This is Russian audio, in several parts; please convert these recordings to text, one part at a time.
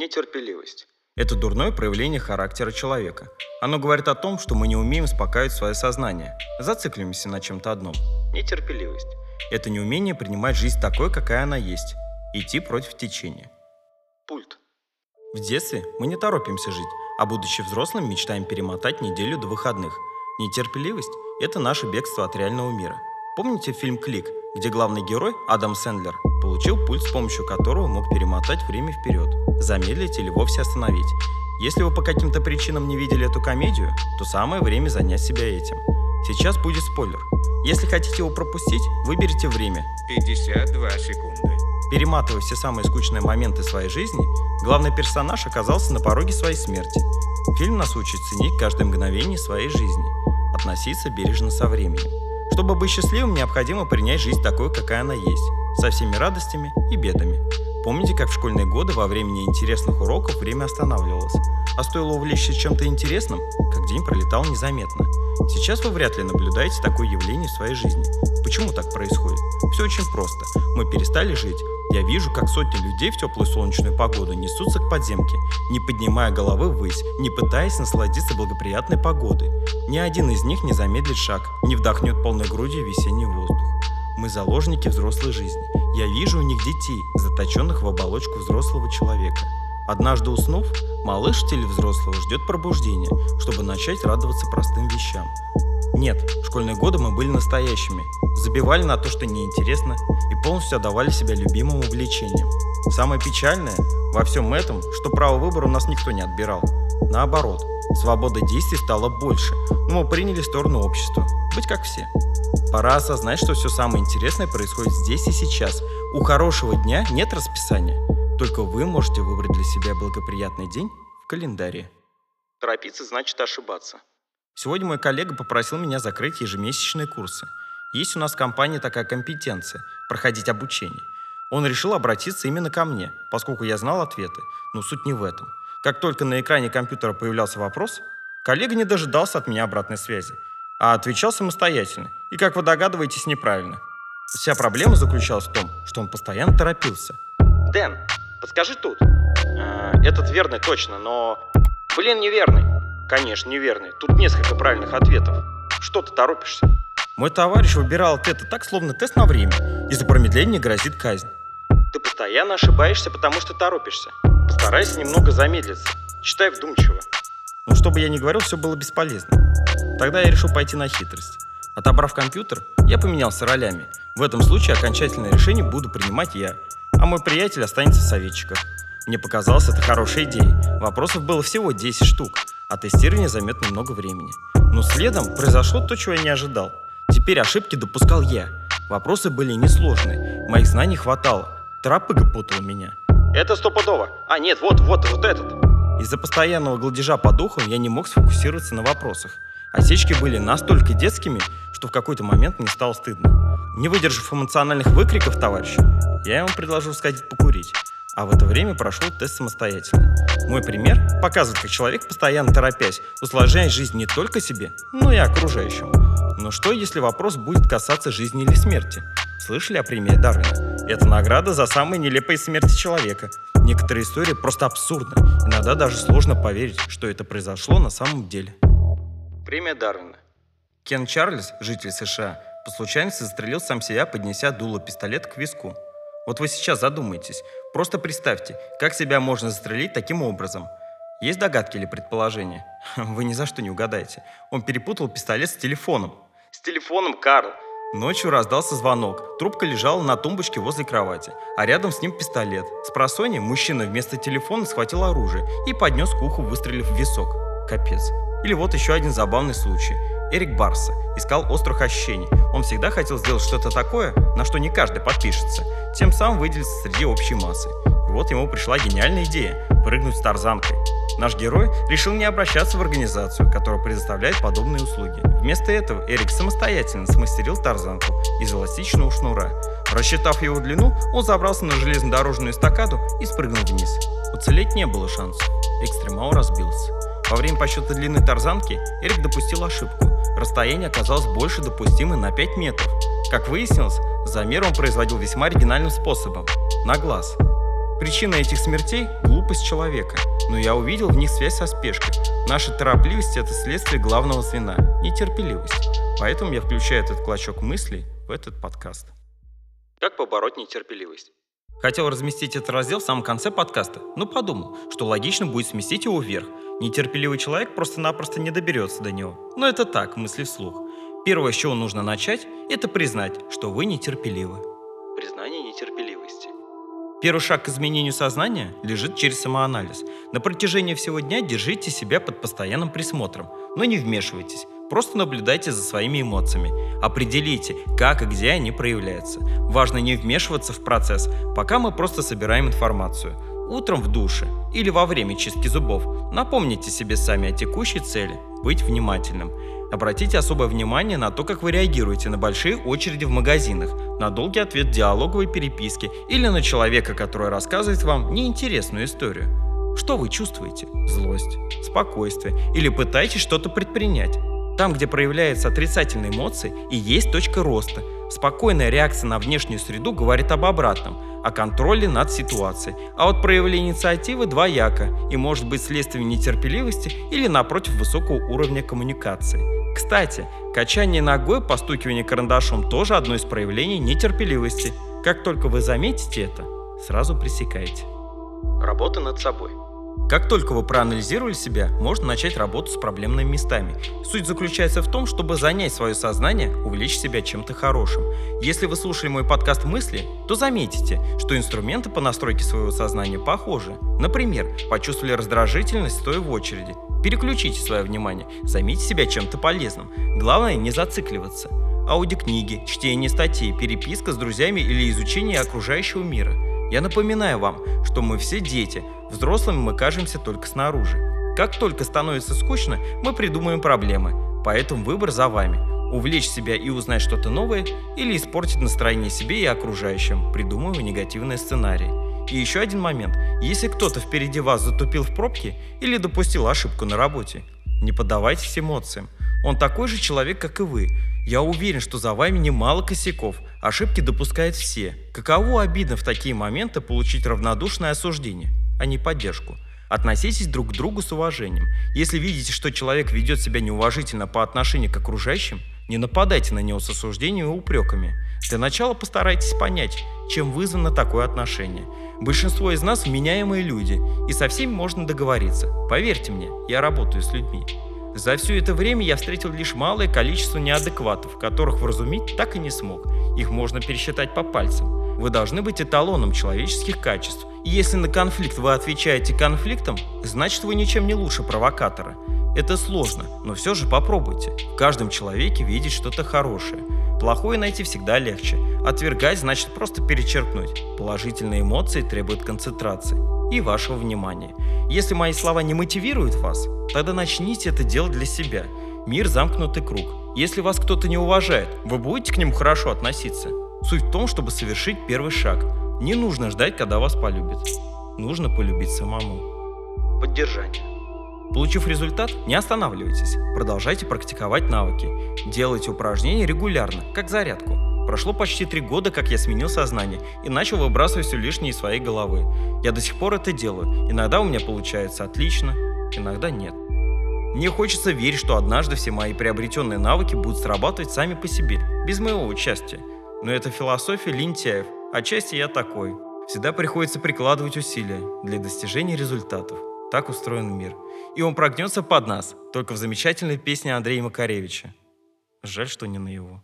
Нетерпеливость. Это дурное проявление характера человека. Оно говорит о том, что мы не умеем успокаивать свое сознание, зацикливаемся на чем-то одном. Нетерпеливость. Это неумение принимать жизнь такой, какая она есть, идти против течения. Пульт. В детстве мы не торопимся жить, а будучи взрослым, мечтаем перемотать неделю до выходных. Нетерпеливость – это наше бегство от реального мира. Помните фильм «Клик», где главный герой, Адам Сэндлер, получил пульт, с помощью которого мог перемотать время вперед, замедлить или вовсе остановить. Если вы по каким-то причинам не видели эту комедию, то самое время занять себя этим. Сейчас будет спойлер. Если хотите его пропустить, выберите время. 52 секунды. Перематывая все самые скучные моменты своей жизни, главный персонаж оказался на пороге своей смерти. Фильм нас учит ценить каждое мгновение своей жизни, относиться бережно со временем. Чтобы быть счастливым, необходимо принять жизнь такой, какая она есть, со всеми радостями и бедами. Помните, как в школьные годы во время неинтересных уроков время останавливалось, а стоило увлечься чем-то интересным, как день пролетал незаметно. Сейчас вы вряд ли наблюдаете такое явление в своей жизни. Почему так происходит? Все очень просто. Мы перестали жить, я вижу, как сотни людей в теплую солнечную погоду несутся к подземке, не поднимая головы ввысь, не пытаясь насладиться благоприятной погодой. Ни один из них не замедлит шаг, не вдохнет полной грудью весенний воздух. Мы заложники взрослой жизни. Я вижу у них детей, заточенных в оболочку взрослого человека. Однажды уснув, малыш в теле взрослого ждет пробуждения, чтобы начать радоваться простым вещам. Нет, в школьные годы мы были настоящими, забивали на то, что неинтересно, и полностью отдавали себя любимым увлечениям. Самое печальное во всем этом, что право выбора у нас никто не отбирал. Наоборот, свобода действий стала больше, но мы приняли сторону общества, быть как все. Пора осознать, что все самое интересное происходит здесь и сейчас. У хорошего дня нет расписания. Только вы можете выбрать для себя благоприятный день в календаре. Торопиться значит ошибаться. Сегодня мой коллега попросил меня закрыть ежемесячные курсы. Есть у нас в компании такая компетенция – проходить обучение. Он решил обратиться именно ко мне, поскольку я знал ответы, но суть не в этом. Как только на экране компьютера появлялся вопрос, коллега не дожидался от меня обратной связи, а отвечал самостоятельно, и, как вы догадываетесь, неправильно. Вся проблема заключалась в том, что он постоянно торопился. «Дэн, подскажи тут». «Э, «Этот верный точно, но...» «Блин, неверный». «Конечно, неверный. Тут несколько правильных ответов. Что ты торопишься?» Мой товарищ выбирал ответы так, словно тест на время, и за промедление грозит казнь. Ты постоянно ошибаешься, потому что торопишься. Постарайся немного замедлиться. Читай вдумчиво. Но чтобы я не говорил, все было бесполезно. Тогда я решил пойти на хитрость. Отобрав компьютер, я поменялся ролями. В этом случае окончательное решение буду принимать я, а мой приятель останется в советчиках. Мне показалось это хорошей идеей. Вопросов было всего 10 штук, а тестирование займет немного времени. Но следом произошло то, чего я не ожидал. Теперь ошибки допускал я. Вопросы были несложные, моих знаний хватало. Тропыга путала меня. Это стопудово. А нет, вот, вот, вот этот. Из-за постоянного гладежа по духам я не мог сфокусироваться на вопросах. Осечки были настолько детскими, что в какой-то момент мне стало стыдно. Не выдержав эмоциональных выкриков товарища, я ему предложил сходить покурить а в это время прошел тест самостоятельно. Мой пример показывает, как человек, постоянно торопясь, усложняет жизнь не только себе, но и окружающим. Но что, если вопрос будет касаться жизни или смерти? Слышали о премии Дарвина? Это награда за самые нелепые смерти человека. Некоторые истории просто абсурдны. Иногда даже сложно поверить, что это произошло на самом деле. Премия Дарвина. Кен Чарльз, житель США, по случайности застрелил сам себя, поднеся дуло пистолета к виску. Вот вы сейчас задумайтесь, просто представьте, как себя можно застрелить таким образом. Есть догадки или предположения? Вы ни за что не угадаете. Он перепутал пистолет с телефоном. С телефоном, Карл. Ночью раздался звонок. Трубка лежала на тумбочке возле кровати, а рядом с ним пистолет. С просони мужчина вместо телефона схватил оружие и поднес к уху, выстрелив в висок. Капец. Или вот еще один забавный случай. Эрик Барса искал острых ощущений. Он всегда хотел сделать что-то такое, на что не каждый подпишется, тем самым выделиться среди общей массы. И вот ему пришла гениальная идея – прыгнуть с тарзанкой. Наш герой решил не обращаться в организацию, которая предоставляет подобные услуги. Вместо этого Эрик самостоятельно смастерил тарзанку из эластичного шнура. Рассчитав его длину, он забрался на железнодорожную эстакаду и спрыгнул вниз. Уцелеть не было шансов. Экстремал разбился. Во время подсчета длины тарзанки Эрик допустил ошибку. Расстояние оказалось больше допустимой на 5 метров. Как выяснилось, замер он производил весьма оригинальным способом – на глаз. Причина этих смертей – глупость человека, но я увидел в них связь со спешкой. Наша торопливость – это следствие главного звена – нетерпеливость. Поэтому я включаю этот клочок мыслей в этот подкаст. Как побороть нетерпеливость? Хотел разместить этот раздел в самом конце подкаста, но подумал, что логично будет сместить его вверх. Нетерпеливый человек просто-напросто не доберется до него. Но это так, мысли вслух. Первое, с чего нужно начать, это признать, что вы нетерпеливы. Признание нетерпеливости. Первый шаг к изменению сознания лежит через самоанализ. На протяжении всего дня держите себя под постоянным присмотром, но не вмешивайтесь. Просто наблюдайте за своими эмоциями. Определите, как и где они проявляются. Важно не вмешиваться в процесс, пока мы просто собираем информацию. Утром в душе или во время чистки зубов напомните себе сами о текущей цели – быть внимательным. Обратите особое внимание на то, как вы реагируете на большие очереди в магазинах, на долгий ответ диалоговой переписке или на человека, который рассказывает вам неинтересную историю. Что вы чувствуете? Злость, спокойствие или пытаетесь что-то предпринять? Там, где проявляются отрицательные эмоции, и есть точка роста. Спокойная реакция на внешнюю среду говорит об обратном, о контроле над ситуацией. А вот проявление инициативы двояко и может быть следствием нетерпеливости или, напротив, высокого уровня коммуникации. Кстати, качание ногой, постукивание карандашом тоже одно из проявлений нетерпеливости. Как только вы заметите это, сразу пресекайте. Работа над собой. Как только вы проанализировали себя, можно начать работу с проблемными местами. Суть заключается в том, чтобы занять свое сознание, увлечь себя чем-то хорошим. Если вы слушали мой подкаст «Мысли», то заметите, что инструменты по настройке своего сознания похожи. Например, почувствовали раздражительность, стоя в очереди. Переключите свое внимание, займите себя чем-то полезным. Главное не зацикливаться. Аудиокниги, чтение статей, переписка с друзьями или изучение окружающего мира. Я напоминаю вам, что мы все дети, взрослыми мы кажемся только снаружи. Как только становится скучно, мы придумаем проблемы, поэтому выбор за вами. Увлечь себя и узнать что-то новое или испортить настроение себе и окружающим, придумывая негативные сценарии. И еще один момент. Если кто-то впереди вас затупил в пробке или допустил ошибку на работе, не поддавайтесь эмоциям. Он такой же человек, как и вы. Я уверен, что за вами немало косяков. Ошибки допускают все. Каково обидно в такие моменты получить равнодушное осуждение, а не поддержку. Относитесь друг к другу с уважением. Если видите, что человек ведет себя неуважительно по отношению к окружающим, не нападайте на него с осуждением и упреками. Для начала постарайтесь понять, чем вызвано такое отношение. Большинство из нас вменяемые люди, и со всеми можно договориться. Поверьте мне, я работаю с людьми. За все это время я встретил лишь малое количество неадекватов, которых вразумить так и не смог. Их можно пересчитать по пальцам. Вы должны быть эталоном человеческих качеств. И если на конфликт вы отвечаете конфликтом, значит вы ничем не лучше провокатора. Это сложно, но все же попробуйте. В каждом человеке видеть что-то хорошее. Плохое найти всегда легче. Отвергать значит просто перечеркнуть. Положительные эмоции требуют концентрации и вашего внимания. Если мои слова не мотивируют вас, тогда начните это делать для себя. Мир – замкнутый круг. Если вас кто-то не уважает, вы будете к нему хорошо относиться. Суть в том, чтобы совершить первый шаг. Не нужно ждать, когда вас полюбят. Нужно полюбить самому. Поддержание. Получив результат, не останавливайтесь, продолжайте практиковать навыки. Делайте упражнения регулярно, как зарядку. Прошло почти три года, как я сменил сознание и начал выбрасывать все лишнее из своей головы. Я до сих пор это делаю. Иногда у меня получается отлично, иногда нет. Мне хочется верить, что однажды все мои приобретенные навыки будут срабатывать сами по себе, без моего участия. Но это философия лентяев. Отчасти я такой. Всегда приходится прикладывать усилия для достижения результатов. Так устроен мир. И он прогнется под нас, только в замечательной песне Андрея Макаревича. Жаль, что не на его.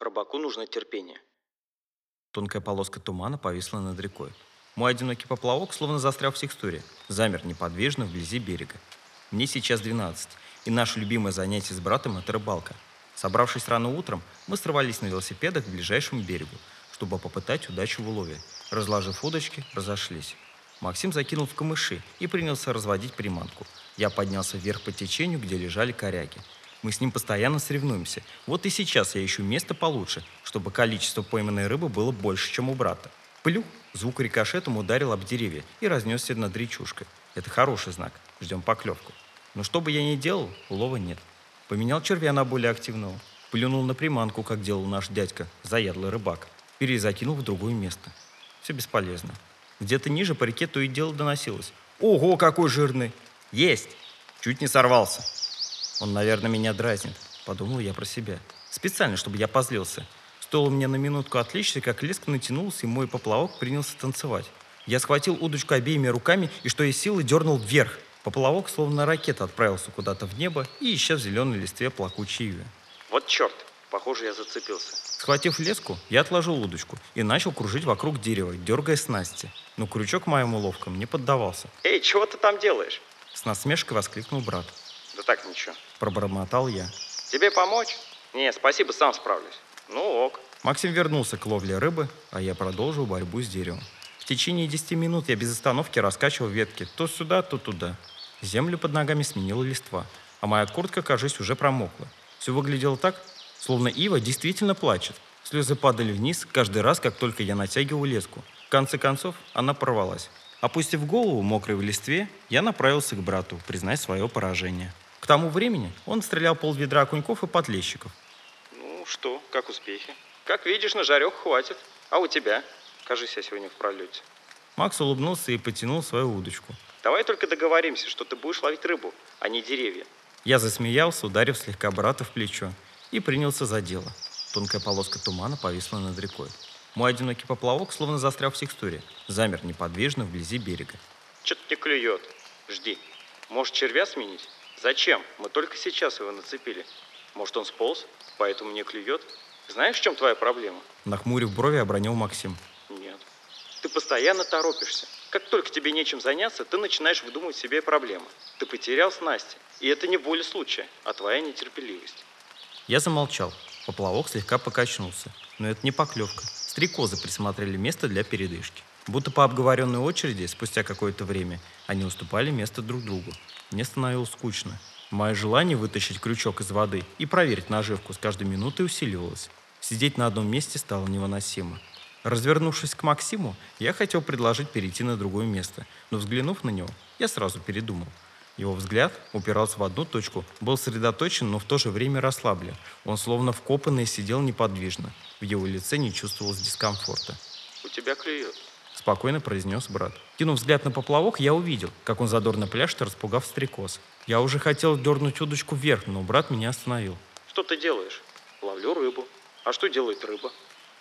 Рыбаку нужно терпение. Тонкая полоска тумана повисла над рекой. Мой одинокий поплавок словно застрял в текстуре, замер неподвижно вблизи берега. Мне сейчас 12, и наше любимое занятие с братом – это рыбалка. Собравшись рано утром, мы срывались на велосипедах к ближайшему берегу, чтобы попытать удачу в улове. Разложив удочки, разошлись. Максим закинул в камыши и принялся разводить приманку. Я поднялся вверх по течению, где лежали коряги. Мы с ним постоянно соревнуемся. Вот и сейчас я ищу место получше, чтобы количество пойманной рыбы было больше, чем у брата. Плюх! Звук рикошетом ударил об деревья и разнесся над речушкой. Это хороший знак. Ждем поклевку. Но что бы я ни делал, улова нет. Поменял червя на более активного. Плюнул на приманку, как делал наш дядька, заядлый рыбак. Перезакинул в другое место. Все бесполезно. Где-то ниже по реке то и дело доносилось. Ого, какой жирный! Есть! Чуть не сорвался. Он, наверное, меня дразнит, подумал я про себя. Специально, чтобы я позлился. Стоило мне на минутку отвлечься, как леска натянулся, и мой поплавок принялся танцевать. Я схватил удочку обеими руками и, что из силы, дернул вверх. Поплавок, словно ракета, отправился куда-то в небо и исчез в зеленой листве плакучей ивы. Вот черт! Похоже, я зацепился. Схватив леску, я отложил удочку и начал кружить вокруг дерева, дергая снасти. Но крючок моим уловкам не поддавался. «Эй, чего ты там делаешь?» С насмешкой воскликнул брат. «Да так ничего». Пробормотал я. «Тебе помочь?» «Не, спасибо, сам справлюсь». «Ну ок». Максим вернулся к ловле рыбы, а я продолжил борьбу с деревом. В течение 10 минут я без остановки раскачивал ветки то сюда, то туда. Землю под ногами сменила листва, а моя куртка, кажется, уже промокла. Все выглядело так, словно Ива действительно плачет. Слезы падали вниз каждый раз, как только я натягивал леску. В конце концов, она порвалась. Опустив голову мокрой в листве, я направился к брату, признать свое поражение. К тому времени он стрелял пол ведра окуньков и подлещиков. «Ну что, как успехи?» «Как видишь, на жарек хватит. А у тебя?» «Кажись, я сегодня в пролете». Макс улыбнулся и потянул свою удочку. «Давай только договоримся, что ты будешь ловить рыбу, а не деревья». Я засмеялся, ударив слегка брата в плечо, и принялся за дело. Тонкая полоска тумана повисла над рекой. Мой одинокий поплавок словно застрял в текстуре, замер неподвижно вблизи берега. «Что-то не клюет. Жди. Может, червя сменить? Зачем? Мы только сейчас его нацепили. Может, он сполз, поэтому не клюет? Знаешь, в чем твоя проблема?» Нахмурив брови, обронил Максим. «Нет. Ты постоянно торопишься. Как только тебе нечем заняться, ты начинаешь выдумывать себе проблемы. Ты потерял снасти. И это не воля случая, а твоя нетерпеливость. Я замолчал. Поплавок слегка покачнулся. Но это не поклевка. Стрекозы присмотрели место для передышки. Будто по обговоренной очереди, спустя какое-то время, они уступали место друг другу. Мне становилось скучно. Мое желание вытащить крючок из воды и проверить наживку с каждой минутой усиливалось. Сидеть на одном месте стало невыносимо. Развернувшись к Максиму, я хотел предложить перейти на другое место, но взглянув на него, я сразу передумал. Его взгляд упирался в одну точку, был сосредоточен, но в то же время расслаблен. Он словно вкопанный сидел неподвижно. В его лице не чувствовалось дискомфорта. «У тебя клюет», — спокойно произнес брат. Кинув взгляд на поплавок, я увидел, как он задорно пляшет, распугав стрекоз. Я уже хотел дернуть удочку вверх, но брат меня остановил. «Что ты делаешь?» «Ловлю рыбу». «А что делает рыба?»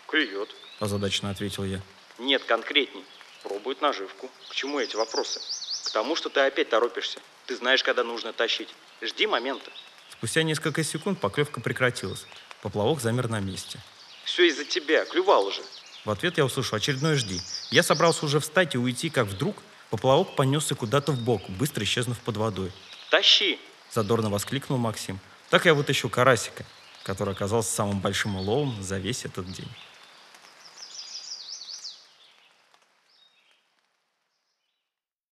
«Клюет», — озадаченно ответил я. «Нет, конкретней. Пробует наживку. К чему эти вопросы?» «К тому, что ты опять торопишься. Ты знаешь, когда нужно тащить. Жди момента. Спустя несколько секунд поклевка прекратилась. Поплавок замер на месте. Все из-за тебя, клювал уже. В ответ я услышал очередное «жди». Я собрался уже встать и уйти, как вдруг поплавок понесся куда-то в бок, быстро исчезнув под водой. «Тащи!» – задорно воскликнул Максим. Так я вытащил карасика, который оказался самым большим уловом за весь этот день.